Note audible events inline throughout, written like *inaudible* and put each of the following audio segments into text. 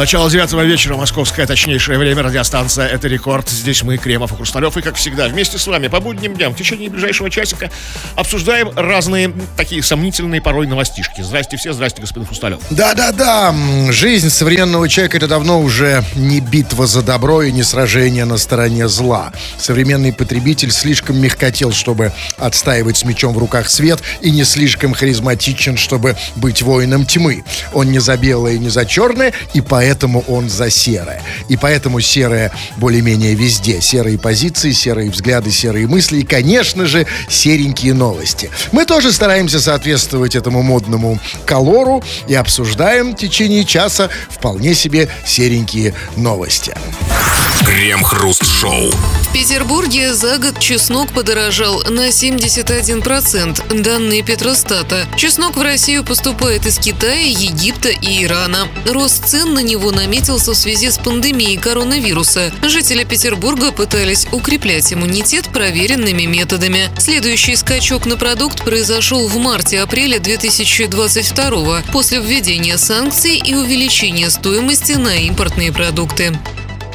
Начало девятого вечера, московское точнейшее время, радиостанция «Это рекорд». Здесь мы, Кремов и Хрусталев, и, как всегда, вместе с вами по будним дням в течение ближайшего часика обсуждаем разные такие сомнительные порой новостишки. Здрасте все, здрасте, господин Хрусталев. Да-да-да, жизнь современного человека это давно уже не битва за добро и не сражение на стороне зла. Современный потребитель слишком мягкотел, чтобы отстаивать с мечом в руках свет, и не слишком харизматичен, чтобы быть воином тьмы. Он не за белое и не за черное, и поэтому поэтому он за серое. И поэтому серое более-менее везде. Серые позиции, серые взгляды, серые мысли и, конечно же, серенькие новости. Мы тоже стараемся соответствовать этому модному колору и обсуждаем в течение часа вполне себе серенькие новости. Крем-хруст-шоу. В Петербурге за год чеснок подорожал на 71%. Данные Петростата. Чеснок в Россию поступает из Китая, Египта и Ирана. Рост цен на него наметился в связи с пандемией коронавируса. Жители Петербурга пытались укреплять иммунитет проверенными методами. Следующий скачок на продукт произошел в марте-апреле 2022 после введения санкций и увеличения стоимости на импортные продукты.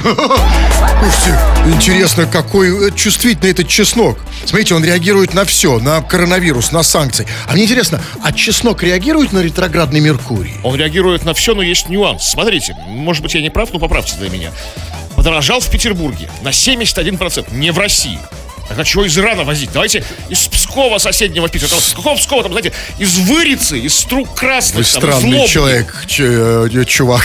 Слушайте, интересно, какой э, чувствительный этот чеснок. Смотрите, он реагирует на все, на коронавирус, на санкции. А мне интересно, а чеснок реагирует на ретроградный Меркурий? Он реагирует на все, но есть нюанс. Смотрите, может быть, я не прав, но поправьте для меня. Подорожал в Петербурге на 71%, не в России. А чего из Ирана возить? Давайте из Пскова соседнего Питера. Там, какого Пскова, там, знаете, из Вырицы, из Струк Красных. Вы там, странный человек, ч- э, чувак.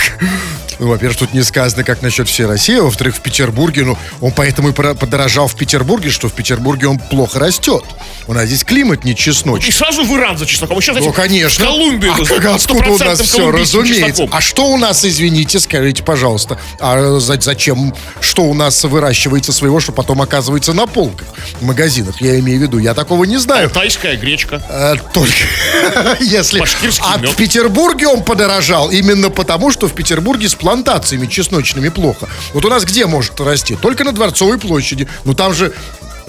Ну, во-первых, тут не сказано, как насчет всей России. а Во-вторых, в Петербурге, ну, он поэтому и подорожал в Петербурге, что в Петербурге он плохо растет. У нас здесь климат не И чесночный. сразу в Иран за чесноком. Вы сейчас, Ну, знаете, конечно. Колумбию. А как, откуда у нас все, разумеется. чесноком. А что у нас, извините, скажите, пожалуйста, а за- зачем, что у нас выращивается своего, что потом оказывается на полках в магазинах? Я имею в виду, я такого не знаю. Тайская гречка. Э, Только *laughs* если... Башкирский А мед. в Петербурге он подорожал именно потому, что в Петербурге с плантациями чесночными плохо. Вот у нас где может расти? Только на Дворцовой площади. Ну там же...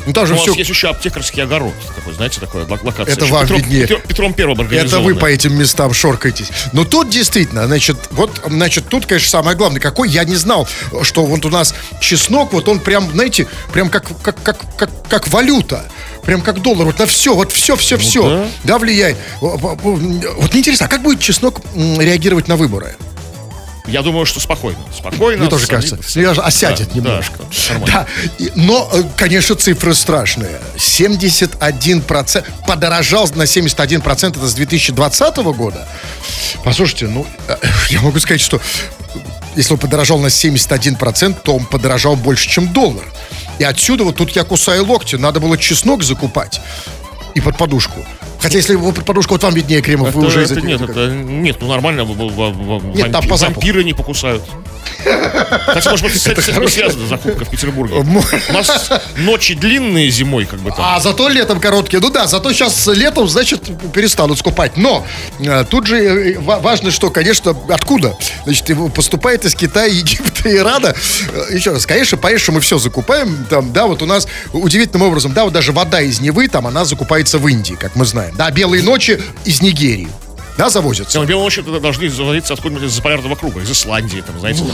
Ну там же У нас все... есть еще аптекарский огород. Такой, знаете, такая лок- локация. Это вам Петром, виднее. Петр- Петром Первым Это вы по этим местам шоркаетесь. Но тут действительно, значит, вот, значит, тут, конечно, самое главное, какой я не знал, что вот у нас чеснок, вот он прям, знаете, прям как, как, как, как, как валюта. Прям как доллар, вот на все, вот все, все, все, да. да, влияет. Вот мне интересно, а как будет чеснок реагировать на выборы? Я думаю, что спокойно. Спокойно. Мне тоже кажется. Я же осядет Да, немножко. да. Да, но, э, конечно, цифры страшные. 71% подорожал на 71% это с 2020 года. Послушайте, ну, э, я могу сказать, что если он подорожал на 71%, то он подорожал больше, чем доллар. И отсюда вот тут я кусаю локти. Надо было чеснок закупать и под подушку. Хотя, если его под подушку, вот вам виднее, Кремов, вы Это- уже... это нет, это, нет, ну нормально, Нет, там вампи- по запаху. вампиры не покусают. *laughs* Хотя, может быть, с этим связана закупка в Петербурге. У нас ночи длинные зимой, как бы там. А зато летом короткие. Ну да, зато сейчас летом, значит, перестанут скупать. Но э, тут же э, ва- важно, что, конечно, откуда? Значит, поступает из Китая, *laughs* Египта, Ирана. Э, Еще раз, конечно, конечно, мы все закупаем. Там, да, вот у нас удивительным образом, да, вот даже вода из Невы, там, она закупается в Индии, как мы знаем. Да, белые ночи из Нигерии. Да, завозятся. Но белые ночи должны заводиться откуда-нибудь из заполярного круга, из Исландии, там, знаете.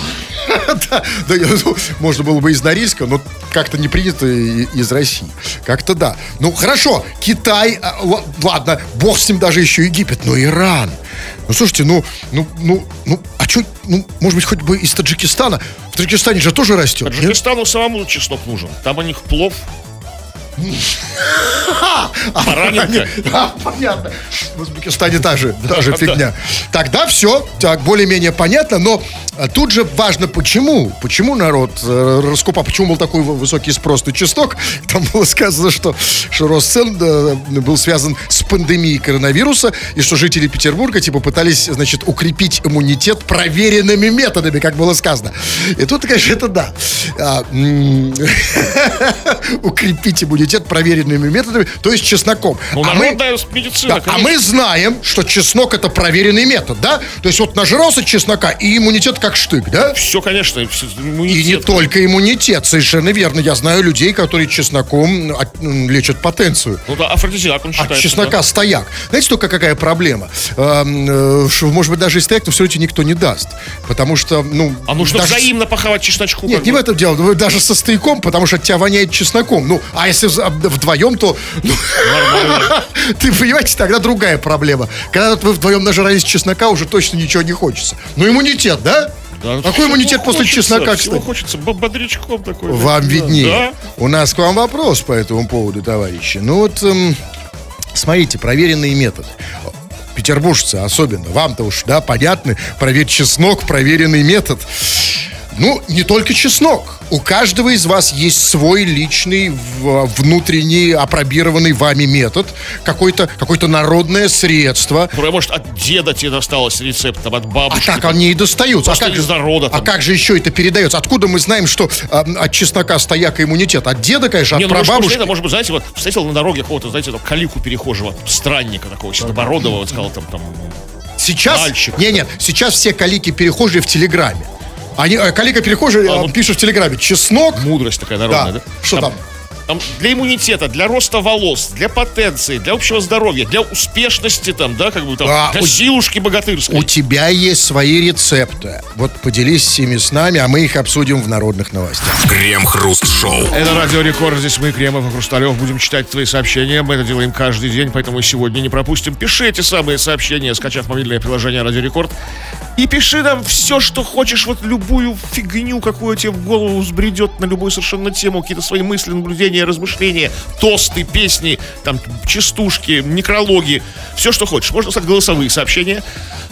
*laughs* да, ну, можно было бы из Норильска, но как-то не принято из России. Как-то да. Ну, хорошо, Китай, а, ладно, бог с ним даже еще Египет, но Иран. Ну, слушайте, ну, ну, ну, ну, а что, ну, может быть, хоть бы из Таджикистана? В Таджикистане же тоже растет. Таджикистану самому чеснок нужен. Там у них плов. Баранинка. Понятно. В Узбекистане та же, та же фигня. Тогда все, так, более-менее понятно, но а, тут же важно, почему. Почему народ э, раскупал, почему был такой вы- высокий спрос на чеснок. *laughs* Там было сказано, что, что рост цен был связан с пандемией коронавируса, и что жители Петербурга, типа, пытались, значит, укрепить иммунитет проверенными методами, как было сказано. И тут, конечно, это да. А, *laughs* Укрепить иммунитет иммунитет проверенными методами, то есть чесноком. Ну, а, мы, медицина, да, а мы знаем, что чеснок это проверенный метод, да? То есть вот нажрался чеснока и иммунитет как штык, да? Все, конечно, всё, И не иммунитет. только иммунитет, совершенно верно. Я знаю людей, которые чесноком от- лечат потенцию. Ну да, афродизиак он От считается. чеснока стояк. Знаете, только какая проблема? Эм, э, может быть, даже и стояк, но все равно никто не даст. Потому что, ну... да. А нужно даже- взаимно похавать чесночку. Нет, не в этом дело. Даже со стояком, потому что от тебя воняет чесноком. Ну, а если за- вдвоем, то... ну. *laughs* Ты понимаете, тогда другая проблема. Когда вы вдвоем нажрались чеснока, уже точно ничего не хочется. Ну, иммунитет, да? Да, ну, Какой иммунитет после хочется, чеснока, кстати? хочется бо- бодрячком такой. Вам Да. виднее. Да. У нас к вам вопрос по этому поводу, товарищи. Ну вот, эм, смотрите, проверенные методы. Петербуржцы особенно, вам-то уж, да, понятны, проверь чеснок, проверенный метод. Ну, не только чеснок. У каждого из вас есть свой личный, внутренний, опробированный вами метод, какое-то какое народное средство, Которое, может, от деда тебе досталось рецепт, там, от а бабушки. так там. они и достаются. А как, из народа а как же еще это передается? Откуда мы знаем, что а, от чеснока стояк иммунитет? От деда, конечно, Не, от ну, может, может, прабабушки. это, может быть, знаете, вот встретил на дороге какого-то, знаете, там, калику перехожего, странника такого, седобородого, вот сказал там, там, Сейчас, мальчик. не, нет, сейчас все калики перехожие в Телеграме. Они, э, калика перехожие А, э, ну- пишут в Телеграме. Чеснок, мудрость такая народная, да? да. Что там? Там для иммунитета, для роста волос, для потенции, для общего здоровья, для успешности там, да, как бы там, А, для у- силушки богатырской. У тебя есть свои рецепты. Вот поделись с ними с нами, а мы их обсудим в народных новостях. Крем-хруст-шоу. Это Радио Рекорд, здесь мы, Кремов и Хрусталев, будем читать твои сообщения. Мы это делаем каждый день, поэтому сегодня не пропустим. Пиши эти самые сообщения, скачав мобильное приложение Радио Рекорд. И пиши нам все, что хочешь, вот любую фигню, какую тебе в голову взбредет на любую совершенно тему, какие-то свои мысли, наблюдения, размышления, тосты, песни, там, частушки, некрологи, все, что хочешь. Можно стать голосовые сообщения.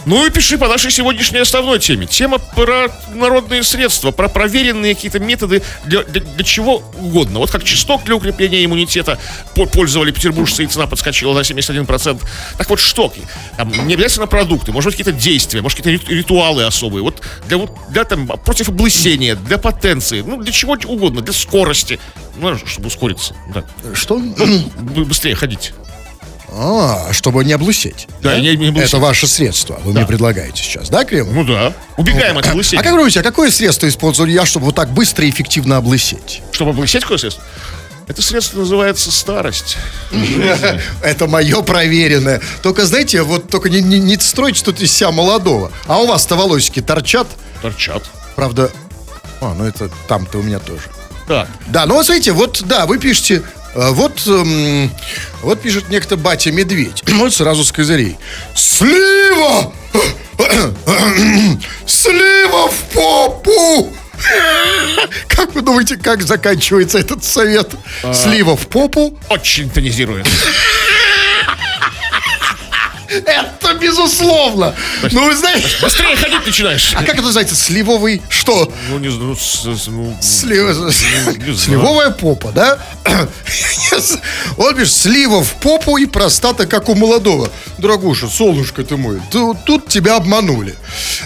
Ну и пиши по нашей сегодняшней основной теме. Тема про народные средства, про проверенные какие-то методы для, для- для чего угодно. Вот как чеснок для укрепления иммунитета по- пользовали петербуржцы, и цена подскочила на 71%. Так вот, что? Там, не обязательно продукты, может быть, какие-то действия, может, какие-то рит- ритуалы особые. Вот для, для там, против облысения, для потенции, ну, для чего угодно, для скорости. Ну, чтобы ускориться. Да. Что? *clears throat* Бы- Быстрее ходить. А, чтобы не облысеть. Да, не- не облысеть. Это ваше средство, вы мне предлагаете сейчас, да, Крем? Ну да. Убегаем от облысения. А как вы думаете, а какое средство использую я, чтобы вот так быстро и эффективно облысеть? Чтобы облысеть какое средство? Это средство называется старость. *laughs* Это мое проверенное. Только, знаете, вот только не, не, не стройте тут из себя молодого. А у вас-то волосики торчат. Торчат. Правда, а, ну это там-то у меня тоже. Так. Да, ну вот смотрите, вот, да, вы пишете, э, вот, эм, вот пишет некто батя Медведь. *clears throat* Вот сразу с козырей. Слива! *clears throat* Слива в попу! *laughs* Как вы думаете, как заканчивается этот совет? Слива в попу? Очень тонизирует. *laughs* Это безусловно! Ну, вы знаете... Быстрее ходить начинаешь. А как это называется? Сливовый что? Ну, не знаю, ну, ну. *laughs* Сливовая попа, да? Он пишет, слива в попу и простата, как у молодого. Дорогуша, солнышко ты мой, ту- тут тебя обманули.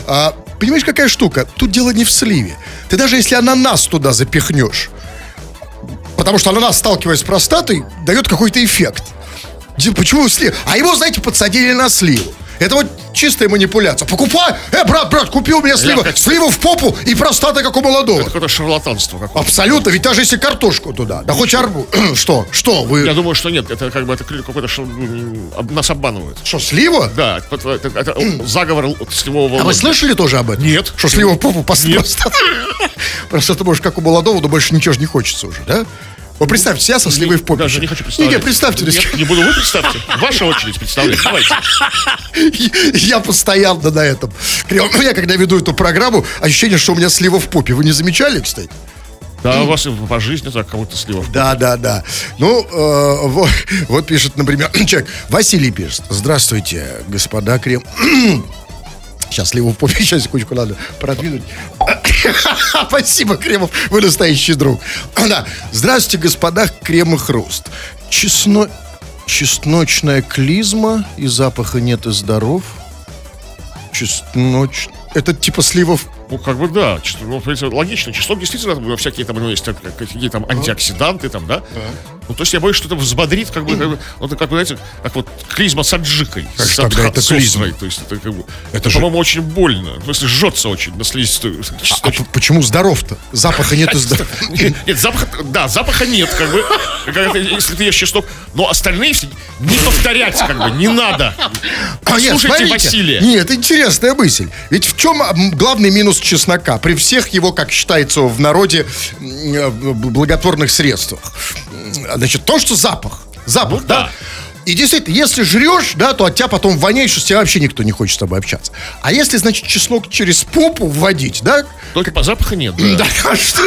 А, понимаешь, какая штука? Тут дело не в сливе. Ты даже если ананас туда запихнешь, потому что ананас, сталкиваясь с простатой, дает какой-то эффект. Почему слив? А его, знаете, подсадили на сливу. Это вот чистая манипуляция. Покупай! Э, брат, брат, купи у меня сливу, хочу- сливу в попу и простата, как у молодого. Какое-то шарлатанство какое Абсолютно, ведь даже если картошку туда, да хоть арбуз. *clears throat* Что? Что, вы... Я думаю, что нет, это как бы это какой-то шар- нас обманывают. Что, слива? Да, это, это- это *clears throat* заговор от сливого А вы слышали тоже об этом? Нет. Что слива в попу Нет. *laughs* просто... Просто ты можешь как у молодого, но больше ничего же не хочется уже, да? Вот представьте себя со сливой в попе. Даже не хочу представлять. Не, представьте. Нет, не буду, вы представьте. Ваша очередь представлять. Давайте. *laughs* Я постоянно на этом. Криво- Я когда веду эту программу, ощущение, что у меня слива в попе. Вы не замечали, кстати? Да, у вас по жизни так кого-то слива. Да, да, да. Ну, э, вот, вот пишет, например, *clears throat* человек, Василий пишет. Здравствуйте, господа Крем. *clears throat* Сейчас попе, *laughs* сейчас секундочку надо продвинуть. *laughs* Спасибо, Кремов, вы настоящий друг. *clears throat* Да. Здравствуйте, господа Крем и Хруст. Чесно... Чесночная клизма, и запаха нет, и здоров. Чесноч... Это типа слива в Ну, как бы да, ну, в принципе, логично. Чеснок действительно всякие там, ну, есть там, какие там антиоксиданты там, да? Ну, то есть я боюсь, что это взбодрит, как бы, как бы вот, как, знаете, как вот клизма с аджикой. Как с тогда это клизма? То есть это, как бы, Это же- по-моему, очень больно. В смысле, жжется очень на слизистую. А п- почему здоров-то? Запаха нет и здоров. Нет, нет, запаха, да, запаха нет, как бы, как это, если ты ешь чеснок, но остальные все не повторять, как бы, не надо. А нет, Слушайте. Василия. Нет, интересная мысль. Ведь в чем главный минус чеснока? При всех его, как считается в народе, э, благотворных средствах. Значит, то, что запах. Запах, Ну да. да. И действительно, если жрешь, да, то от тебя потом воняет, что с тебя вообще никто не хочет с тобой общаться. А если, значит, чеснок через попу вводить, да? Только по запаха нет, да. Да, а что,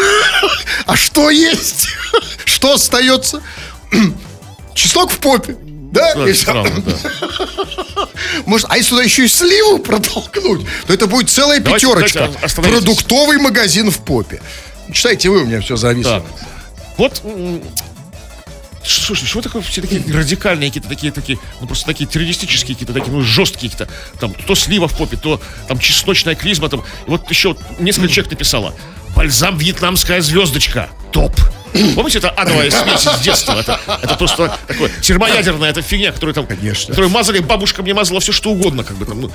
а что есть? *laughs* Что остается? *clears throat* Чеснок в попе. Да? Да, И странно, да. *laughs* Может, а если туда еще и сливу протолкнуть, то это будет целая Давайте, пятерочка. давайте. Продуктовый магазин в попе. Читайте вы, у меня все зависло. Так. Вот, слушай, что такое все такие радикальные какие-то такие, такие, ну просто такие террористические какие-то такие, ну жесткие какие-то, там, то слива в попе, то там чесночная клизма, там, и вот еще вот несколько *clears throat* человек написало, бальзам вьетнамская звездочка, топ. *clears throat* Помните, это адовая смесь из детства? Это, это просто такое термоядерная эта фигня, которую там, Конечно. которую мазали, бабушка мне мазала все что угодно, как бы там, ну,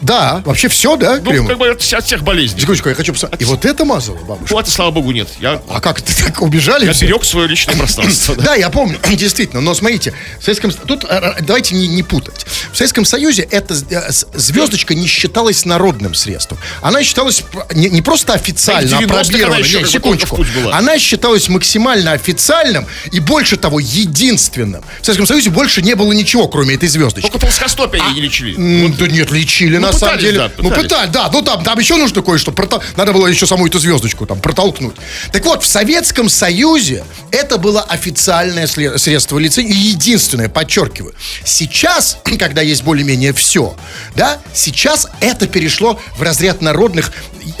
Да, вообще все, да, ну, крем? как бы от, от всех болезней. Секундочку, я хочу посмотреть. И вот это мазало бабушка? Ну, это, слава богу, нет. Я, А как это так убежали? я все? берег свое личное пространство. да. Я помню, *clears throat* действительно. Но смотрите, в Советском С- тут э, э, давайте не, не путать. В Советском Союзе эта э, с- звездочка не считалась народным средством. Она считалась п- не, не просто официально, Да и в 90-х она опробированной. еще Не, как бы секундочку. только в путь была. Она считалась максимально официальным и больше того единственным. В Советском Союзе больше не было ничего, кроме этой звездочки. Только плоскостопие они не лечили. Да нет, лечили, на пытались, самом деле. да, ну, пытались. пытались, да. Ну, там, там еще нужно кое-что. протол- Надо было еще саму эту звездочку там протолкнуть. Так вот, в Советском Союзе это было официальное средство. И единственное, подчеркиваю. Сейчас, *clears throat* когда есть более-менее все, да, сейчас это перешло в разряд народных,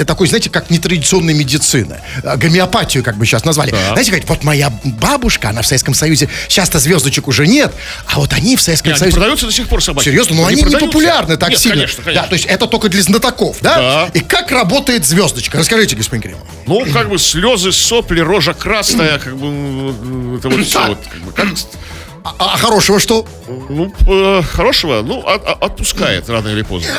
такой, знаете, как нетрадиционной медицины. Э, Гомеопатию, как бы сейчас назвали. Знаете, говорят, вот моя бабушка, она в Советском Союзе, сейчас-то звездочек уже нет, а вот они в Советском Не, они Союзе... продаются до сих пор собаки. Серьезно, но они не продаются? популярны так Нет, сильно. конечно, конечно. Да, то есть это только для знатоков, да? Да. И как работает звездочка? Расскажите, господин Кремов. Ну, как бы слезы, сопли, рожа красная, как бы, это вот все вот, как бы, как, А, а хорошего что? ну, э, хорошего, ну, от- от- отпускает рано или поздно.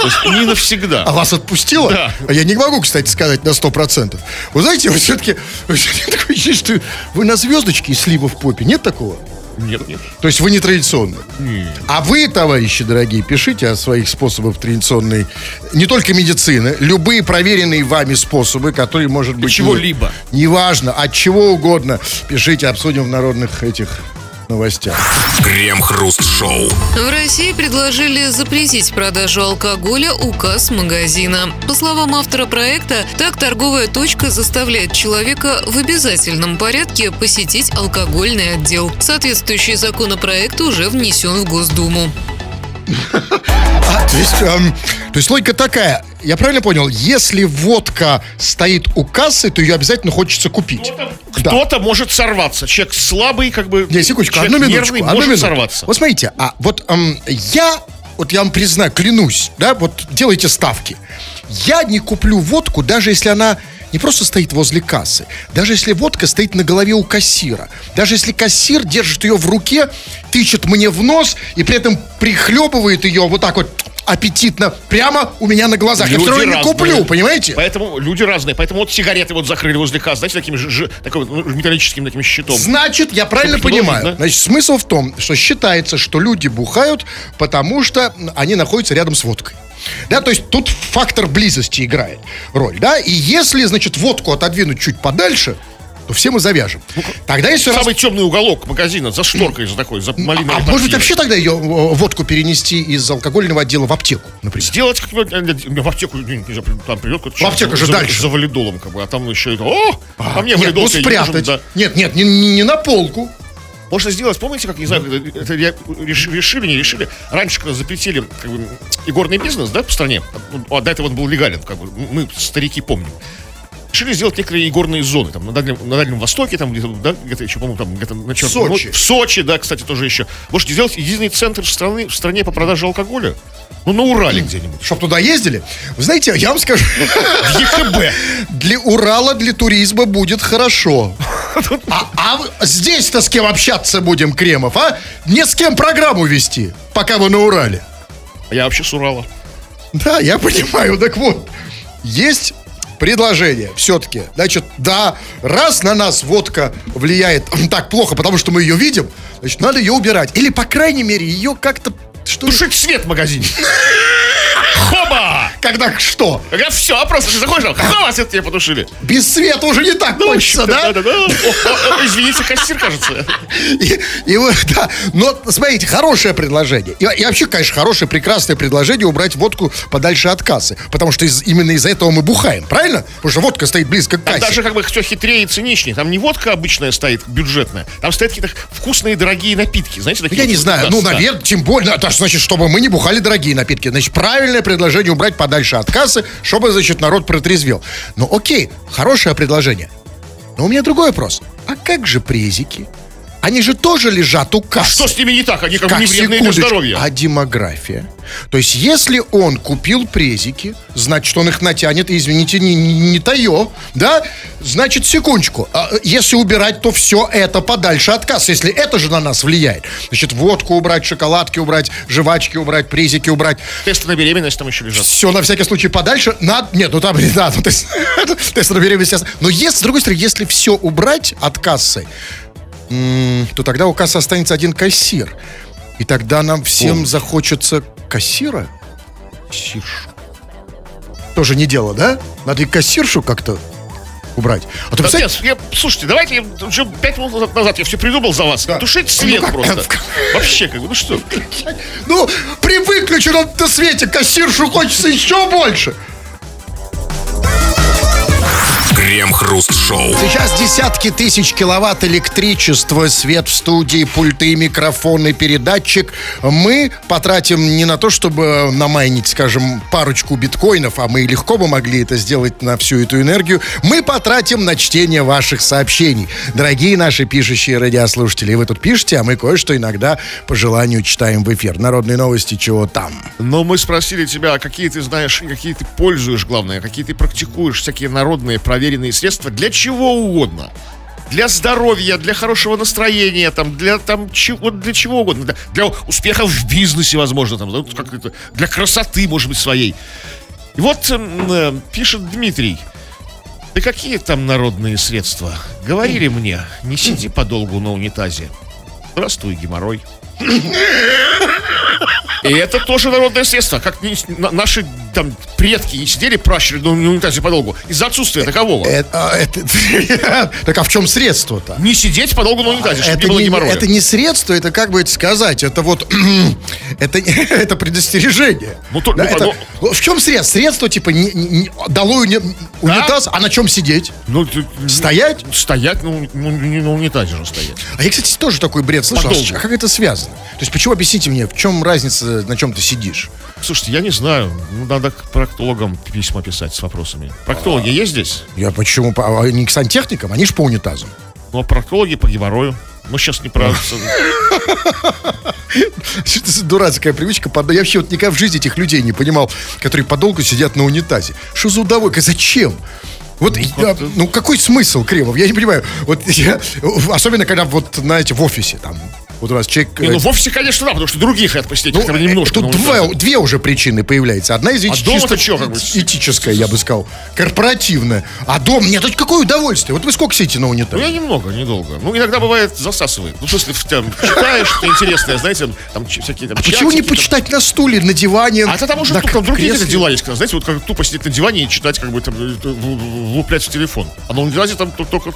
То есть не навсегда. А вас отпустило? Да. А я не могу, кстати, сказать на 100%. Вы знаете, вы все-таки... Ощущение, что вы на звездочке и слива в попе. Нет такого? Нет, нет. То есть вы не традиционный. А вы, товарищи дорогие, пишите о своих способах традиционной, не только медицины, любые проверенные вами способы, которые, может быть... чего-либо. не- Неважно, от чего угодно. Пишите, обсудим в народных этих новостях. Крем-хруст-шоу. В России предложили запретить продажу алкоголя у касс магазина. По словам автора проекта, так торговая точка заставляет человека в обязательном порядке посетить алкогольный отдел. Соответствующий законопроект уже внесен в Госдуму. А, то, есть, эм, то есть логика такая, я правильно понял, если водка стоит у кассы, то ее обязательно хочется купить. Да. Кто-то может сорваться. Человек слабый, как бы. Не, секундочку, одну минуточку. нервный одну может минутку. сорваться. Вот смотрите, а вот эм, я, вот я вам признаю, клянусь, да, вот делайте ставки. Я не куплю водку, даже если она не просто стоит возле кассы, даже если водка стоит на голове у кассира, даже если кассир держит ее в руке, тычет мне в нос и при этом прихлебывает ее вот так вот аппетитно прямо у меня на глазах. я Люди все равно не куплю, понимаете? Поэтому люди разные. Поэтому вот сигареты вот закрыли возле касс, знаете, таким же, вот, ну, металлическим таким щитом. Значит, я правильно Чтобы понимаю. видно. Значит, смысл в том, что считается, что люди бухают, потому что они находятся рядом с водкой. Да, то есть тут фактор близости играет роль, да, и если, значит, водку отодвинуть чуть подальше, то все мы завяжем. Тогда если раз- Самый темный уголок магазина за шторкой, за такой, за малиновой А может быть вообще тогда ее э, водку перенести из алкогольного отдела в аптеку, например? Сделать как-нибудь, э, в аптеку, там придет человек аптеку же за, дальше. за валидолом, как бы, а там еще это, о, а, мне Нет, ну валидол тебе не нужен, спрятать. да. Нет, нет, не, не- не на полку. Можно сделать, помните, как, не знаю, это, решили, не решили, раньше, когда запретили как бы, игорный бизнес, да, по стране, а до этого он был легален, как бы, мы, старики, помним, решили сделать некоторые игорные зоны, там, на Дальнем, на Дальнем Востоке, там, где-то, да, где-то еще, по-моему, там, где-то на Черном Сочи. море. В Сочи, да, кстати, тоже еще. Можете сделать единый центр страны, в стране по продаже алкоголя? Ну, на Урале где-нибудь. Чтоб туда ездили. Вы знаете, я вам скажу, В ЕКБ. *laughs* для Урала, для туризма будет хорошо. А, а здесь-то с кем общаться будем, Кремов, а? Не с кем программу вести, пока вы на Урале. Я вообще с Урала. Да, я понимаю. Так вот, есть предложение все-таки. Значит, да, раз на нас водка влияет *laughs* так плохо, потому что мы ее видим, значит, надо ее убирать. Или, по крайней мере, ее как-то... Что Тушить свет в магазине. *laughs* Хоба! Когда что? Когда все, просто ты заходишь, там, хоба, свет тебе потушили. Без света уже не так хочется, да? О, о, Извините, кассир, кажется. И, и вот, да. Но, смотрите, хорошее предложение. И, и вообще, конечно, хорошее, прекрасное предложение убрать водку подальше от кассы. Потому что из- именно из-за этого мы бухаем, правильно? Потому что водка стоит близко к Там кассе. даже как бы все хитрее и циничнее. Там не водка обычная стоит, бюджетная. Там стоят какие-то вкусные дорогие напитки. Знаете, такие Я не знаю, да, ну, да. наверное, тем более, это значит, чтобы мы не бухали дорогие напитки. Значит, правильное предложение убрать подальше от кассы, чтобы, значит, народ протрезвел. Ну, окей, хорошее предложение. Но у меня другой вопрос. А как же презики? Они же тоже лежат у кассы. Что с ними не так? Они как, бы Как, не вредные для здоровья. А демография? То есть, если он купил презики, значит, он их натянет, извините, не, не, не тае, да? Значит, секундочку, а, если убирать, то все это подальше от кассы, если это же на нас влияет. Значит, водку убрать, шоколадки убрать, жвачки убрать, презики убрать. Тесты на беременность там еще лежат. Все на всякий случай подальше. Надо, нет, ну там, *laughs* да, ну, то есть, *laughs* тест на беременность. Но если, с другой стороны, если все убрать от кассы, то тогда у кассы останется один кассир. И тогда нам всем захочется кассира. Кассирш. Тоже не дело, да? Надо и кассиршу как-то убрать. А то, Да представляете, нет, я- слушайте, давайте я уже пять минут назад я все придумал за вас. Тушить свет Ну как? просто. Вообще, как бы, ну что? *laughs* ну, при выключенном свете кассиршу хочется еще больше. Крем-хруст-шоу. Сейчас десятки тысяч киловатт электричества, свет в студии, пульты, микрофоны, передатчик. Мы потратим не на то, чтобы намайнить, скажем, парочку биткоинов, а мы легко бы могли это сделать на всю эту энергию. Мы потратим на чтение ваших сообщений. Дорогие наши пишущие радиослушатели, вы тут пишете, а мы кое-что иногда по желанию читаем в эфир. Народные новости, чего там. Но мы спросили тебя, а какие ты знаешь, какие ты пользуешь, главное, какие ты практикуешь, всякие народные проверенные средства для чего угодно. Для здоровья, для хорошего настроения, там, для, там, чего, для чего угодно. Для, для успеха в бизнесе, возможно, там, как это, для красоты, может быть, своей. И вот эм, э, пишет Дмитрий. Да какие там народные средства? Говорили мне, не сиди подолгу на унитазе. Здравствуй, геморрой. И это тоже народное средство. Как наши там предки не сидели пращури на унитазе подолгу из-за отсутствия такового. Это, а, *laughs* так а в чем средство-то? Не сидеть подолгу на унитазе, чтобы не было не, геморроя. это не средство, это как бы это сказать, это вот *clears throat* *laughs* это, предостережение. Ну, ну, в чем средство? Средство типа долой унитаз, а на чем сидеть? Ну, Стоять? Стоять, ну, не на унитазе же стоять. А я, кстати, тоже такой бред слышал. А как это связано? То есть почему, объясните мне, в чем разница, на чем ты сидишь? Слушайте, я не знаю. Ну, надо к проктологам письма писать с вопросами. Проктологи есть здесь? Я почему? по- а к сантехникам, они же по унитазам. Ну, а проктологи по геморрою. Ну, сейчас не про... *laughs* Что за дурацкая привычка? Я вообще вот никогда в жизни этих людей не понимал, которые подолгу сидят на унитазе. Что за удовольствие? Зачем? Вот, я- ну, какой смысл, Кремов? Я не понимаю. Вот я, особенно, когда вот, знаете, в офисе там, вот у нас человек... Не, ну, э, в офисе, конечно, да, потому что других посидеть ну, хотя бы э, немножко. Тут два- две уже причины появляется. Одна из них А чисто чё, как бы? этическая, я бы сказал. Корпоративная. А дом, нет, это какое удовольствие. Вот вы сколько сидите на Ну, унитазе? я немного, недолго. Ну, иногда бывает засасывает. Ну, в- там, читаешь что-то интересное, знаете, там всякие там Почему не там. почитать на стуле, на диване? А это там уже на тут, там другие дела есть, когда, знаете, вот как тупо сидеть на диване и читать, как бы там, э, в- телефон. А на унитазе там только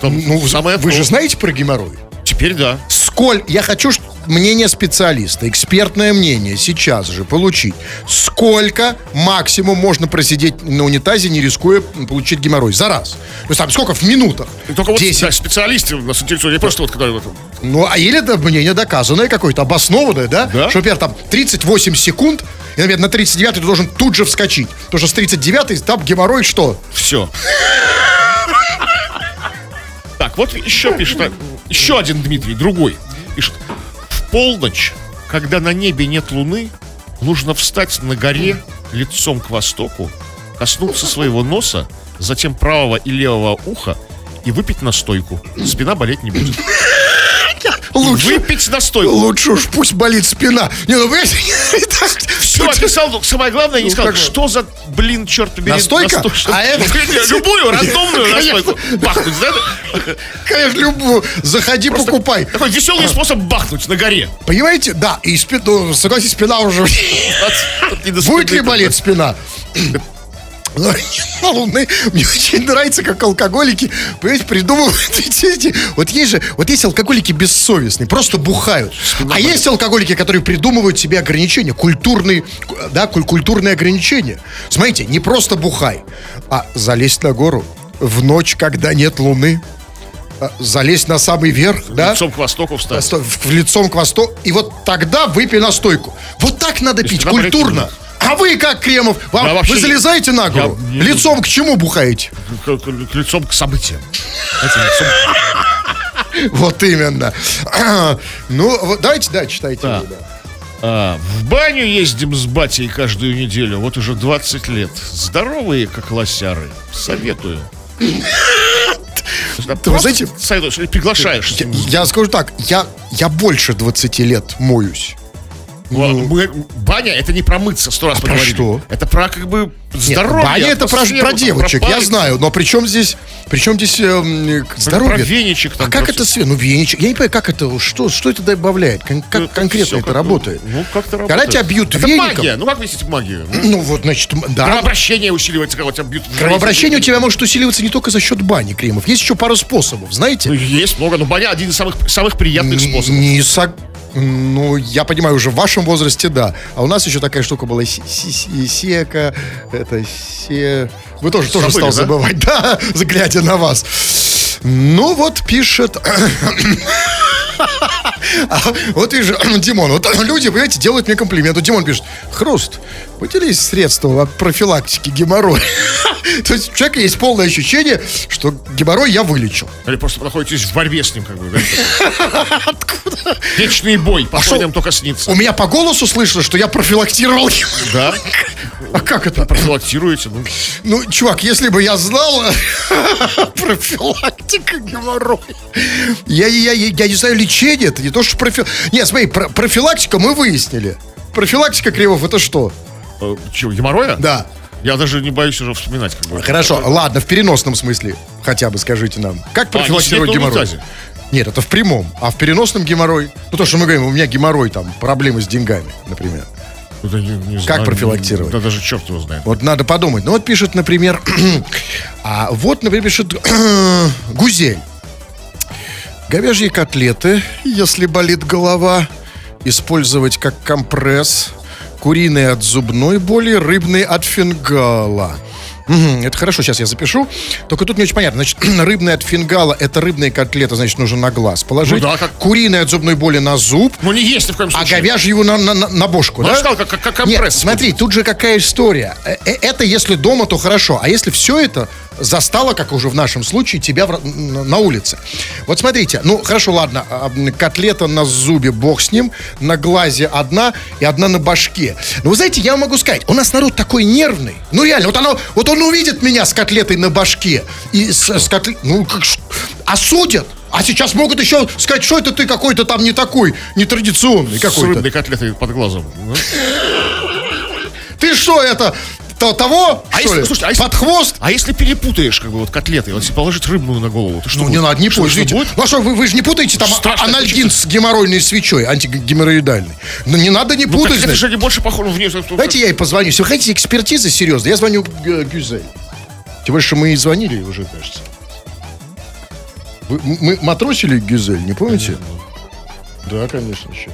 там Ну, самое вы то. же знаете про геморрой? Теперь да. Сколь, я хочу мнение специалиста, экспертное мнение сейчас же получить. Сколько максимум можно просидеть на унитазе, не рискуя получить геморрой за раз? То есть там сколько в минутах? И только вот 10. да, специалисты нас интересуют, не просто вот когда вот, Ну, а или это мнение доказанное какое-то, обоснованное, да? Да. Что, например, там 38 секунд, и, наверное, на 39 ты должен тут же вскочить. Потому что с 39 там геморрой что? все. Так, вот еще пишет, еще один Дмитрий, другой. Пишет, в полночь, когда на небе нет луны, нужно встать на горе лицом к востоку, коснуться своего носа, затем правого и левого уха и выпить настойку. Спина болеть не будет. *laughs* Лучше, Выпить настойку. лучше уж пусть болит спина. Не, ну, понимаете, *laughs* Все описал, но самое главное, не Ну, сказал, что за, блин, черт побери. Настойка? настой- А это- Любую рандомную настойку. Бахнуть, знаете? конечно, любую. Заходи, покупай. Такой веселый способ бахнуть на горе. Понимаете? Да, и спина, ну, согласись, спина уже... Будет ли болеть спина? *clears throat* Ну, на *laughs* Луны. Мне очень нравится, как алкоголики, понимаете, придумывают *laughs* эти- Вот есть же, вот есть алкоголики бессовестные, просто бухают. А есть алкоголики, которые придумывают себе ограничения, культурные, да, куль- культурные ограничения. Смотрите, не просто бухай, а залезть на гору в ночь, когда нет луны, а, залезть на самый верх, да? Лицом к востоку встать. Сто- в- лицом к востоку. И вот тогда выпей настойку. Вот так надо пить, болеть не культурно. будет. А вы как, Кремов? Вам- Я вообще вы залезаете на гору? Я Лицом к чему бухаете? К, к- к лицом к событиям. *laughs* Вот именно. *clears throat* Ну, давайте, да, читайте. Да. да. А, в баню ездим с батей каждую неделю. Вот уже 20 лет. Здоровые, как лосяры. Советую. *laughs* вы знаете- Советуешь или приглашаешь. Я, я скажу так, я, я больше 20 лет моюсь. Ладно, мы- баня это не про мыться, сто раз А про поговорили. что? Это про как бы Нет, здоровье. баня это про, про девочек, я парень. знаю. Но при чем здесь, при чем здесь к- здоровье? про веничек там, а как про это свет? Ну, веничек. Я не понимаю, как это, что, что это добавляет? Кон- как Это конкретно это как-то, работает? Ну, как-то Когда работает. тебя бьют это веником- магия. Ну, как вместе магию? Ну, Ну, вот, значит, да. Кровообращение усиливается, когда тебя бьют. Кровообращение у тебя может усиливаться не только за счет бани, Кремов. Есть еще пару способов, Ну, знаете? есть много, но баня один из самых, самых приятных способов. Не сог- Ну, я понимаю, уже в вашем возрасте, да. А у нас еще такая штука была си- сека, это се... Вы тоже, тоже стал да? забывать, *laughs* да, глядя на вас. Ну, вот пишет... *coughs* А, Вот же, *coughs* Димон, вот *coughs* люди, понимаете, делают мне комплимент. Вот Димон пишет, Хруст, поделись средством от профилактики геморроя. *laughs* То есть у человека есть полное ощущение, что геморрой я вылечил. Или просто находитесь в борьбе с ним, как бы. да? *laughs* Вечный бой, А пошел шо- нам только снится. У меня по голосу слышно, что я профилактировал. Да? А как это? Профилактируете. Ну, Ну, чувак, если бы я знал *laughs* профилактика геморроя. Я, я, я, я не знаю, лечение это не то, что профи... Нет, смотри, про- профилактика мы выяснили. Профилактика кривов это что? э, чего, геморроя? Да. Я даже не боюсь уже вспоминать. Как бы. Хорошо, ладно, в переносном смысле хотя бы скажите нам. Как профилактировать не сидеть на геморрой? Нет, это в прямом. А в переносном геморрой? Ну, то, что мы говорим, у меня геморрой, там, проблемы с деньгами, например. Да не- не знаю, профилактировать? Да даже черт его знает. Вот надо подумать. Ну вот пишет, например, *clears throat* а вот, например, пишет *clears throat* Гузель. Говяжьи котлеты, если болит голова, использовать как компресс, куриные от зубной боли, рыбные от фингала. Это хорошо, сейчас я запишу. Только тут не очень понятно. Значит, *clears throat* рыбные от фингала это рыбные котлеты, значит, нужно на глаз положить. Ну да, как- Куриные от зубной боли на зуб, Ну не есть ни в коем а случае. говяжий его на, на, на- на бошку, Ну, да? сказал, как- как- как Нет, компресс. смотри, тут же какая история. Э, э, Это если дома, то хорошо. А если все это застало, как уже в нашем случае, тебя в на улице. Вот смотрите, ну хорошо, ладно, а, котлета на зубе, бог с ним, на глазе одна и одна на башке. Но вы знаете, я могу сказать, у нас народ такой нервный. Ну реально, вот, оно, вот он увидит меня с котлетой на башке и с, с котле- Ну, как осудят. А сейчас могут еще сказать, что это ты какой-то там не такой, нетрадиционный С какой-то. рыбной котлетой под глазом. Ты что это? То- того? А если- ли? слушайте, а если- Под хвост? А если перепутаешь, как бы, вот котлеты, вот если положить рыбную на голову, то что Ну, будет? не надо, не Что, пользуйтесь. будет? Ну, а что, вы, вы же не путаете там Страшно, анальгин с геморройной свечой, антигеморроидальной. Ну, не надо не Ну, путать, значит. же не больше похожи внешне. Давайте я ей позвоню. Если вы хотите экспертизы серьезно, я звоню Г- Гюзель. Тем больше мы и звонили уже, кажется. Вы- мы матросили Гюзель, не помните? Да, конечно, еще.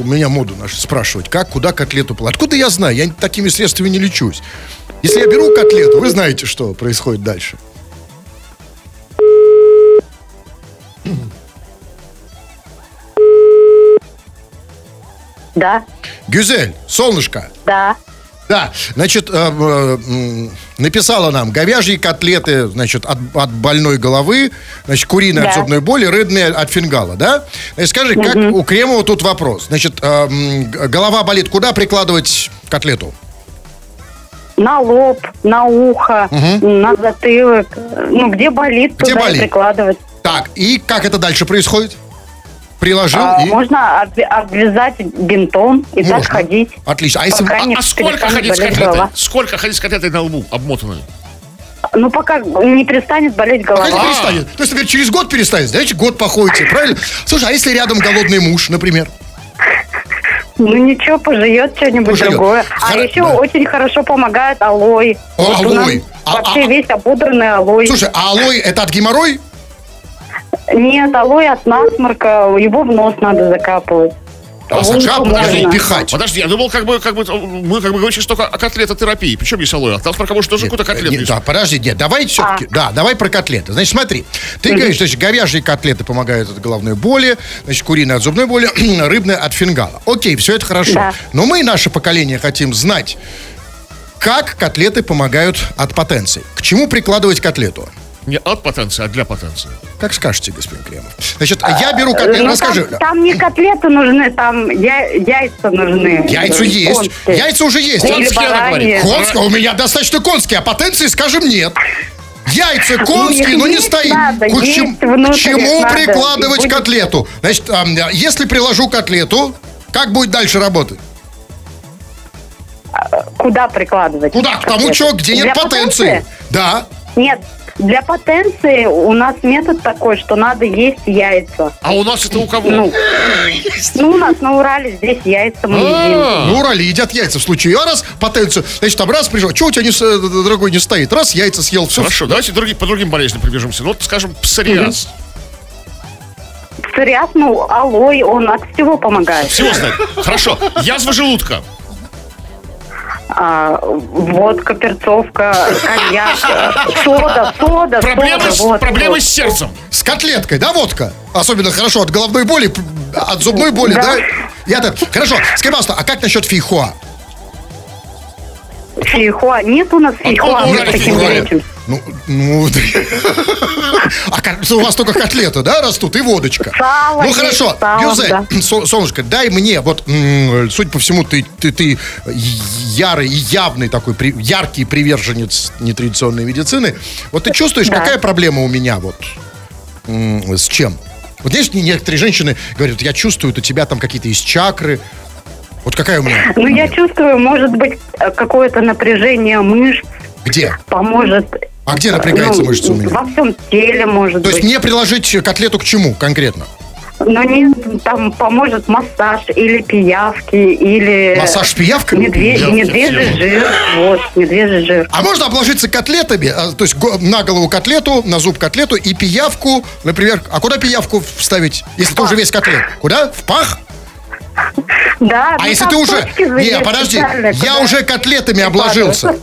У меня моду нашу спрашивать, как, куда котлету положить. Откуда я знаю? Я такими средствами не лечусь. Если я беру котлету, вы знаете, что происходит дальше. Да, Гюзель, солнышко. да. Да, значит, э, э, написала нам говяжьи котлеты, значит, от, от больной головы, значит, куриные от Да. зубной боли, рыбные от фингала, да? Значит, скажи, как у Кремова тут вопрос? Значит, э, голова болит, куда прикладывать котлету? на лоб, на ухо, на затылок. Ну, где болит, Где туда болит? прикладывать. Так, и как это дальше происходит? Приложил А, и... Можно обве- обвязать бинтом и так Можно. ходить. Отлично. А если... Не А сколько ходить с котлетой? голова. Сколько ходить с котлетой на лбу обмотанной? Ну, пока не перестанет болеть Пока не голова. перестанет. То есть, например, через год перестанет. Знаете, год походите, правильно? Слушай, а если рядом голодный муж, например? Ну, ничего, пожует что-нибудь Пожует. другое. А Хоро- еще да. очень хорошо помогает алой. О, у нас алой. А- вообще а- весь ободранный алой. Слушай, а алой это от геморрой? Нет, алой от насморка, его в нос надо закапывать. А ухо закапывать можно. пихать. Подожди, я думал, как бы, как бы, мы как бы говорим сейчас только о котлетотерапии. Причем здесь алоэ? А там про кого же тоже какой-то котлет Нет, есть. да, подожди, нет, давай все-таки, А. да, давай про котлеты. Значит, смотри, ты говоришь, значит, говяжьи котлеты помогают от головной боли, значит, куриные от зубной боли, *clears throat* рыбные от фингала. Окей, все это хорошо. Да. Но мы, наше поколение, хотим знать, как котлеты помогают от потенции. К чему прикладывать котлету? Не от потенции, а для потенции. Как скажете, господин Кремов. Значит, я беру котлету, Ну, расскажи. Там, там не котлеты нужны, там я- яйца нужны. Яйца есть. Конские. Яйца уже есть. Конские, она говорит. Конские, у меня достаточно конские, а потенции, скажем, нет. Яйца конские, но не стоит. надо, К чем- чему надо, прикладывать будет- котлету? Значит, ам, если приложу котлету, как будет дальше работать? Куда прикладывать? Куда? К тому, котлеты? что, где нет потенции. Да. Нет, для потенции у нас метод такой, что надо есть яйца. А у нас это у кого? Ну, *laughs* ну у нас на Урале здесь яйца мы едим. А, Ну, Урале едят яйца в случае. А раз потенцию, значит, там раз пришел, что у тебя не, с- э, дорогой не стоит? Раз, яйца съел, все. Хорошо, давайте други- по другим болезням прибежимся. Ну, вот, скажем, псориаз. Псориаз, ну, алой, он от всего помогает. Всего знает. Хорошо. Язва желудка. А, водка, перцовка, коньяк, сода, сода, Проблемы, сода. с, вот, проблемы вот. с сердцем. С котлеткой, да, водка? Особенно хорошо от головной боли, от зубной боли, да? Да. Я так. Хорошо, скажи, пожалуйста, а как насчет фейхоа? Фейхоа. Нет у нас фейхоа, Откуда мы Урале таким фейхоа? не. Ну, ну, *laughs* а у вас только котлеты, да, растут и водочка? Сало Ну хорошо, Гюзель, да. *clears throat* Со- солнышко, дай мне, вот, судя по всему, ты, ты, ты ярый и явный такой, при- яркий приверженец нетрадиционной медицины. Вот ты чувствуешь, Да. какая проблема у меня вот с чем? Вот есть некоторые женщины говорят, я чувствую, у тебя там какие-то есть чакры. Вот какая у меня? Ну, я чувствую, может быть, э, какое-то напряжение мышц Где? поможет. А где напрягается ну, мышца у меня? Во всем теле, может То есть быть. мне приложить котлету к чему конкретно? Но не, там поможет массаж или пиявки, или... Массаж с пиявками? Медведь, Пиявки, медвежий пиявки. жир. Вот, медвежий жир. А можно обложиться котлетами, а, то есть на голову котлету, на зуб котлету и пиявку, например, а куда пиявку вставить, если ты уже весь котлет? Куда? В пах? Да, А ну, если ты уже... Не, есть подожди, я уже котлетами обложился.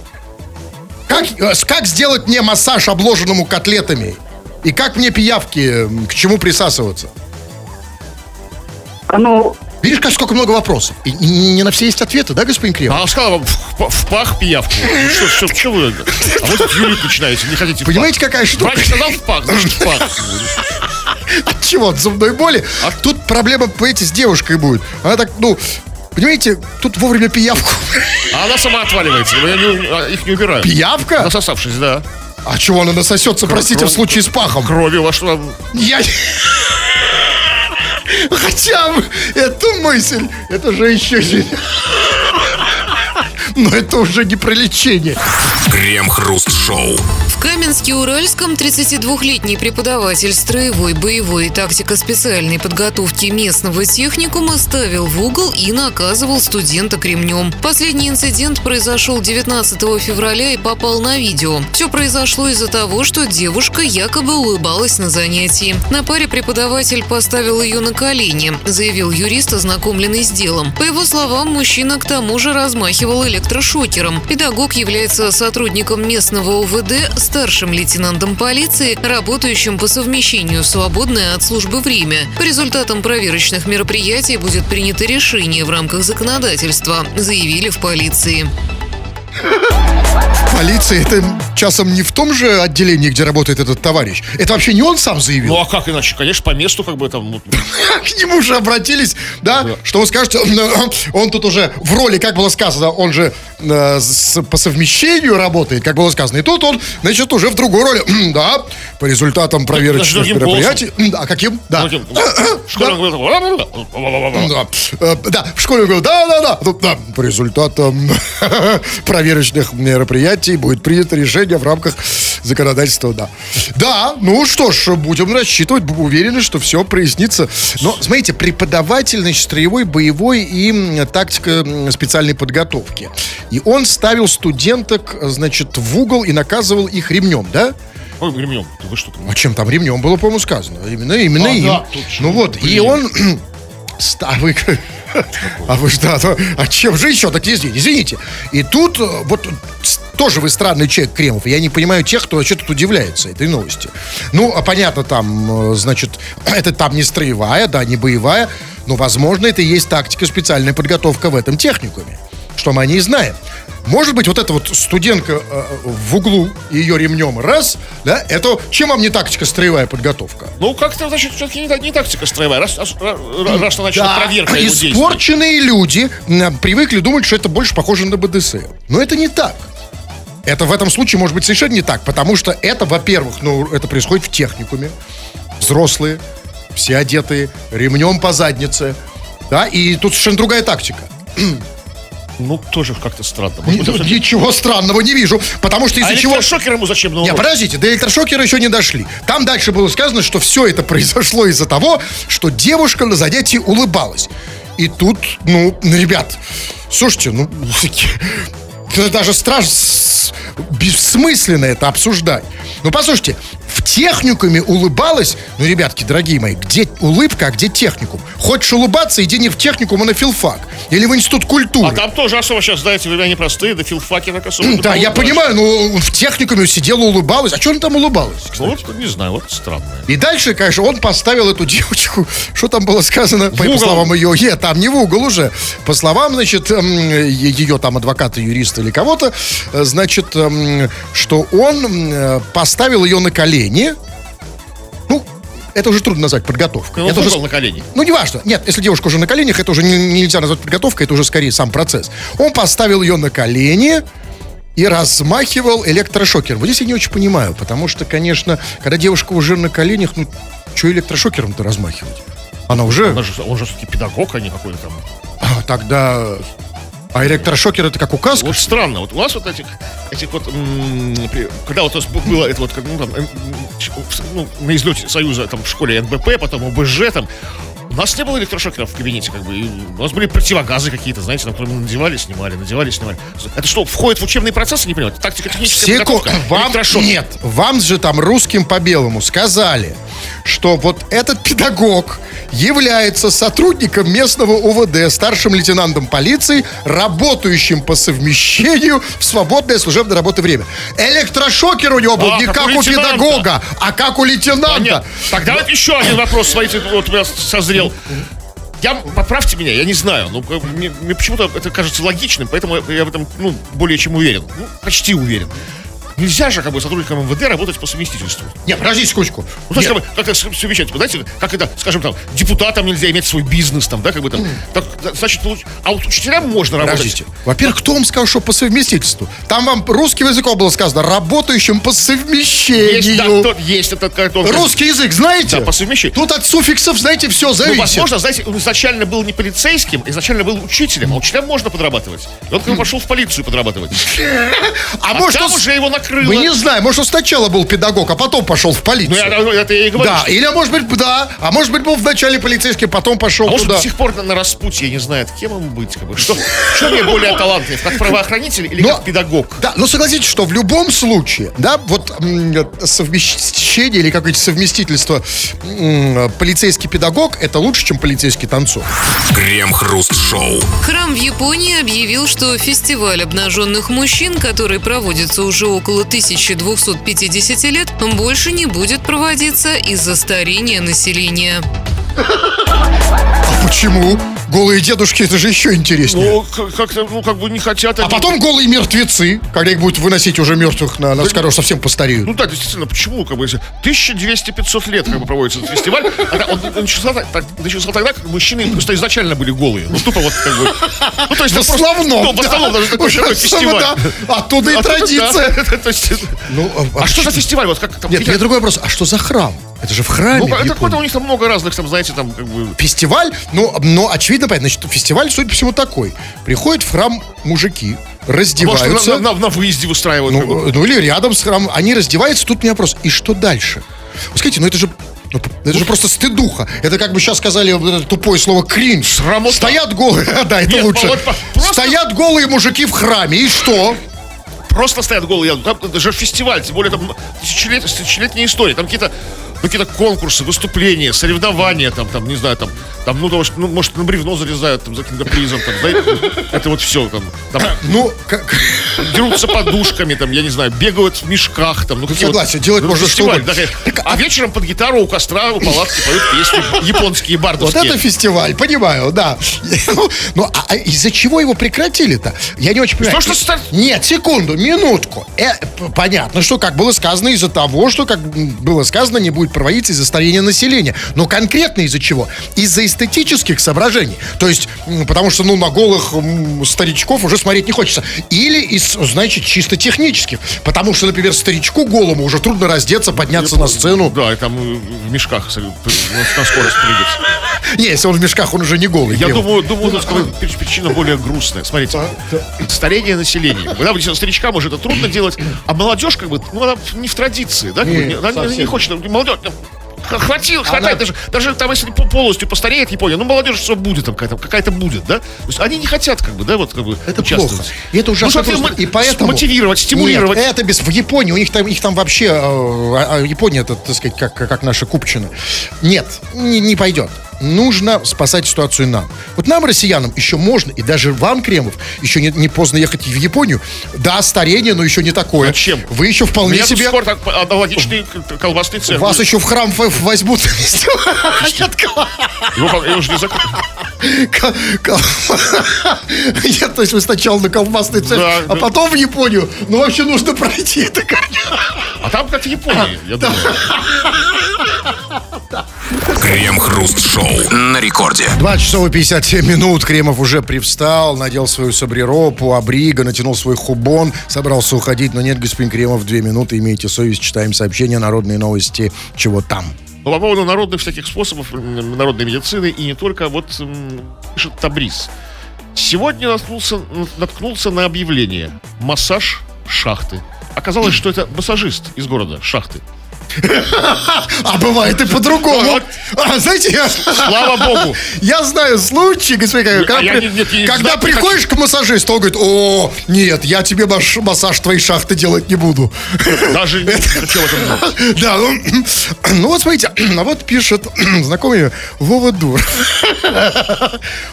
Как, э, как сделать мне массаж обложенному котлетами? И как мне пиявки, к чему присасываться? Ну, Видишь, как сколько много вопросов. И не на все есть ответы, да, господин Кремов? А он сказал вам в, в пах пиявку. Ну, Что, что, что вы? А вы тут юлить начинаете, не хотите. Понимаете, какая штука? Врач сказал в пах, значит в пах. От *laughs* чего? От зубной боли? А тут проблема, понимаете, с девушкой будет. Она так, ну, понимаете, тут вовремя пиявку. А она сама отваливается, но я не- а, их не убираю. Пиявка? Насосавшись, да. А чего она насосется, простите, в случае с пахом? Крови во что Я... Хотя бы эту мысль, это же еще... не- Но это уже не про лечение. Крем-хруст-шоу. Каменске-Уральском 32-летний преподаватель строевой, боевой и тактико-специальной подготовки местного техникума ставил в угол и наказывал студента кремнем. Последний инцидент произошел 19 февраля и попал на видео. Все произошло из-за того, что девушка якобы улыбалась на занятии. На паре преподаватель поставил ее на колени, заявил юрист, ознакомленный с делом. По его словам, мужчина к тому же размахивал электрошокером. Педагог является сотрудником местного УВД, старшим лейтенантом полиции, работающим по совмещению свободное от службы время. По результатам проверочных мероприятий будет принято решение в рамках законодательства, заявили в полиции. в полиции это часом не в том же отделении, где работает этот товарищ. Это вообще не он сам заявил. Ну а как иначе? Конечно, по месту как бы там... ну, *laughs* К нему же обратились, да? Что вы скажете, он тут уже в роли, как было сказано, он же э, по совмещению работает, как было сказано. И тут он, значит, уже в другой роли. *clears throat* Да, по результатам проверочных мероприятий. Да, каким? *clears throat* Да. в школе он Да, Э, да, в школе говорю, да, да, да, Ну, да. По результатам *laughs* проверочных мероприятий будет принято решение в рамках законодательства, да. Да, ну что ж, будем рассчитывать, уверены, что все прояснится. Но, смотрите, преподаватель, значит, строевой, боевой и тактика специальной подготовки. И он ставил студенток, значит, в угол и наказывал их ремнем, да? Ой, ремнем, вы что там? А чем там ремнем было, по-моему, сказано? Именно, именно А, им. да, точно. ну вот, и Блин. он... А вы, *laughs* а вы что? А, чем же еще? Так извините, извините. И тут э, вот тоже вы странный человек, Кремов. Я не понимаю тех, кто вообще тут удивляется этой новости. Ну, а понятно, там, э, значит, *clears throat* это там не строевая, да, не боевая, но, возможно, это и есть тактика, специальная подготовка в этом техникуме. Что мы о ней знаем. Может быть, вот эта вот студентка э, в углу и ее ремнем раз, да, это чем вам не тактика строевая подготовка? Ну, как-то, значит, все-таки не, не тактика строевая. Раз, раз, раз, раз начнет Да, проверка его испорченные люди м, привыкли думать, что это больше похоже на БДС. Но это не так. Это в этом случае может быть совершенно не так, потому что это, во-первых, ну, это происходит в техникуме. Взрослые, все одетые, ремнем по заднице. Да, и тут совершенно другая тактика. Ну, тоже как-то странно. Может быть, это- Ничего странного не вижу, потому что А из-за чего... электрошокер ему зачем? Ну, Не, подождите, до электрошокера еще не дошли. Там дальше было сказано, что все это *laughs* произошло из-за того, что девушка на занятии улыбалась. И тут, ну, ребят, слушайте, ну, *laughs* даже страшно, бессмысленно это обсуждать. Ну, послушайте, в техникуме улыбалась, ну, ребятки, дорогие мои, где улыбка, а где техникум? Хочешь улыбаться, иди не в техникум, а на филфак. Или в институт культуры. А там тоже особо сейчас, знаете, времена непростые, да филфаки так особо. Да, я понимаю, но в техникуме сидела, улыбалась. А что она там улыбалась? Ну, вот, не знаю, вот странное. И дальше, конечно, он поставил эту девочку, *laughs* что там было сказано, по, словам ее, нет, там не в угол уже, по словам, значит, е- ее там адвоката, юриста или кого-то, э, значит, эм, что он э, поставил ее на колени, ну, это уже трудно назвать подготовкой. Ну, это уже на колени. ну, неважно. Нет, если девушка уже на коленях, это уже не- нельзя назвать подготовкой, это уже скорее сам процесс. Он поставил ее на колени и размахивал электрошокером. Вот здесь я не очень понимаю, потому что, конечно, когда девушка уже на коленях, ну, что электрошокером-то размахивать? Она уже... Он же, он же все-таки педагог, а не какой-то там. А, тогда... А электрошокер это как указка? Вот странно, вот у нас вот этих, этих вот, когда вот было это вот, ну, там, м, ч- ну, на излете Союза, там, в школе НБП, потом ОБЖ, там, у нас не было электрошокеров в кабинете, как бы, и у нас были противогазы какие-то, знаете, на которые мы надевали, снимали, надевали, снимали. Это что, входит в учебный процесс, я не понимаю, тактика техническая подготовка, вам электрошокер. нет, вам же там русским по белому сказали, что вот этот педагог является сотрудником местного УВД, старшим лейтенантом полиции, работающим по совмещению в свободное служебное работы время. Электрошокер у него был А, не как как у у педагога, а как у лейтенанта. Понятно. Тогда вот еще один вопрос, смотрите, вот у меня созрел. Я, поправьте меня, я не знаю, но э, мне, мне почему-то это кажется логичным, поэтому я в этом, ну, более чем уверен. Ну, почти уверен. Нельзя же, как бы, сотрудникам МВД работать по совместительству. Не, подождите секундочку. Ну, то есть, как, бы, как это совмещать? Вы Знаете, как это, скажем, там, депутатам нельзя иметь свой бизнес, там, да, как бы там. Так, значит, получ- а вот учителям можно работать. Подождите. Во-первых, кто вам сказал, что по совместительству? Там вам русским языком было сказано, работающим по совмещению. Есть, да, тот- есть этот, как он- Русский язык знаете? Да, по совмещению. Тут от суффиксов, знаете, все Ну, зависит. возможно, знаете, он изначально был не полицейским, изначально был учителем, а учителям можно подрабатывать. И он бы пошел в полицию подрабатывать. *laughs* а, А может, там он... уже его накрыло. Мы не знаем, может, он сначала был педагог, а потом пошел в Ну, полицию. я, ну, это я и говорю. Да, что- или, может быть, да, а может быть, был вначале полицейским, потом пошел А может, туда. до сих пор на, на распутье не знает, кем ему быть. Как бы. Что, что мне более талантлив, как правоохранитель или Но- как педагог? Да, но согласитесь, что в любом случае, да, вот м, совмещение или какое-то совместительство м, полицейский педагог это лучше, чем полицейский танцор. Крем-хруст-шоу. Храм в Японии объявил, что фестиваль обнаженных мужчин, который проводится уже около 1250 лет, больше не будет проводиться из-за старения населения. А почему? Голые дедушки, это же еще интереснее. Ну, как-то, ну, как бы не хотят А они- потом голые мертвецы, когда их будут выносить уже мертвых на, на скоро совсем постареют. Ну да, действительно, почему, как бы, если 1200-500 лет, как бы, проводится этот фестиваль, а он начался, так- так- начался тогда, как мужчины просто изначально были голые. Ну, тупо вот, как бы, ну, то есть, В основном, Ну, в основном, да. даже такой, фестиваль. да. Оттуда и традиция. *laughs* да. Ну, А что за фестиваль? Вот как Нет, у меня другой вопрос. А что за храм? Это же в храме. Ну, в это какой-то у них там много разных, там, знаете, там, как бы... Фестиваль, ну, но очевидно, понятно, значит, фестиваль, судя по всему, такой. Приходят в храм мужики, Может, раздеваются. на, на- на выезде бы. Ну, ну, или рядом с храмом. Они раздеваются, тут у меня вопрос. И что дальше? Вы скажите, ну это же... ну, это же просто стыдуха. Это как бы сейчас сказали это тупое слово кринж. Срамота. Стоят голые, *laughs* да, это Нет, лучше. просто- Стоят голые мужики в храме, и что? Просто стоят голые. Там, это фестиваль, тем более там тысячелет- тысячелетняя история. Там какие-то ну, какие-то конкурсы, выступления, соревнования, там, там, не знаю, там, там, ну, того, ну, может, на бревно залезают, там, за каким-то призом, там, знаете, это вот все, там, там, Ну, как... дерутся подушками, там, я не знаю, бегают в мешках, там, ну, какие Согласен, вот, делать ну, можно что да, конечно. а вечером под гитару у костра, у палатки поют песни японские, Вот бардовские. это фестиваль, понимаю, да. *laughs* Ну, ну, а, а из-за чего его прекратили-то? Я не очень понимаю. То, что стар- Нет, секунду, минутку. Э, понятно, что, как было сказано, из-за того, что, как было сказано, не будет проводиться из-за старения населения. Но конкретно из-за чего? Из-за эстетических соображений. То есть, потому что, ну, на голых старичков уже смотреть не хочется. Или из, значит, чисто технических. Потому что, например, старичку голому уже трудно раздеться, подняться на сцену. Да, и там э, в мешках на скорость прыгать. Не, если он в мешках, он уже не голый. Я думаю, думаю, *laughs* причина более грустная. Смотрите, старение населения. Когда старичкам уже это трудно делать, а молодежь как бы, ну, она не в традиции, да? она не- хочет, ну, молодежь, х- Хватило, хватает, Она- даже, даже там, если по- полностью постареет Япония, ну, молодежь все будет там какая-то, какая-то будет, да? То есть они не хотят, как бы, да, вот, как бы, Это участвовать. плохо. И это ужасно Ну, просто. И поэтому... Мотивировать, стимулировать. Нет, это без... В Японии, у них там, их там вообще... э, а- а Япония, это, так сказать, как, как наша Купчина. Нет, не, не пойдет. Нужно спасать ситуацию нам. Вот нам, россиянам, еще можно, и даже вам, Кремов, еще не, не поздно ехать в Японию. Да, старение, но еще не такое. Зачем? Вы еще У вполне меня тут себе... скоро аналогичный колбасный цех. Вас еще в храм возьмут. Его, по- его же не Нет, то есть вы сначала на колбасный цех, а потом в Японию. Ну, вообще нужно пройти это А там как в Японии, я думаю. Крем-хруст-шоу на рекорде. 2 часов и 57 минут. Кремов уже привстал, надел свою сабриропу, абриго, натянул свой хубон, собрался уходить. Но нет, господин Кремов, две минуты. Имейте совесть, читаем сообщения, народные новости. Чего там? Ну, по поводу народных всяких способов народной медицины и не только, вот пишет Табрис. Сегодня наткнулся, наткнулся на объявление «Массаж шахты». Оказалось, что это массажист из города Шахты. *laughs* А бывает и по-другому. А, знаете, я... Слава богу! *laughs* Я знаю случаи, господин, когда, а я при- не- нет, когда приходишь к массажисту, он говорит, о, нет, я тебе массаж твоей шахты делать не буду. *laughs* Даже не. Да, ну, *clears throat* ну вот смотрите, *clears throat* а вот пишет *clears throat* знакомый Вова Дуров.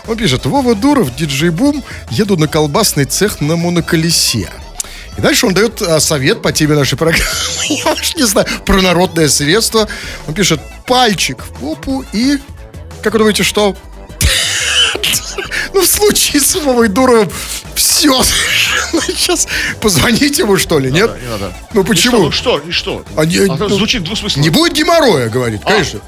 Он пишет, Вова Дуров, диджей Бум, еду на колбасный цех на моноколесе. И дальше он дает а, совет по теме нашей программы. *laughs* Я уж не знаю, про народное средство. Он пишет, пальчик в попу и... Как вы думаете, что? *laughs* Ну, в случае с Вовой Дуровым все. Сейчас позвоните ему, что ли, нет? Не надо. Ну, почему? И что? И что? А не- А ну, звучит двусмысленно. Не будет геморроя, говорит, конечно.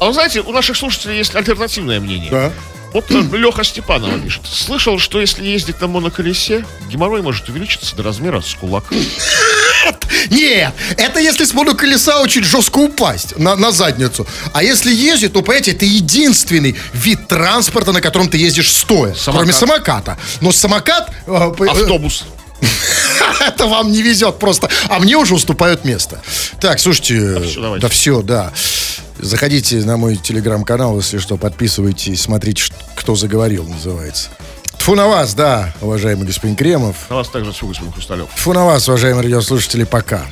А вы знаете, у наших слушателей есть альтернативное мнение. Да. Вот Леха Степанова пишет. Слышал, что если ездить на моноколесе, геморрой может увеличиться до размера с кулак. Нет, это если с моноколеса очень жестко упасть на, на задницу. А если ездить, то, понимаете, это единственный вид транспорта, на котором ты ездишь стоя. Самокат. Кроме самоката. Но самокат... э, по- э, Автобус. *laughs* Это вам не везет просто. А мне уже уступают место. Так, слушайте. да все, да. Заходите на мой телеграм-канал, если что, подписывайтесь, смотрите, кто заговорил, называется. Тфу на вас, да, уважаемый господин Кремов. На вас также все, господин Хрусталев. Тфу на вас, уважаемые радиослушатели, пока.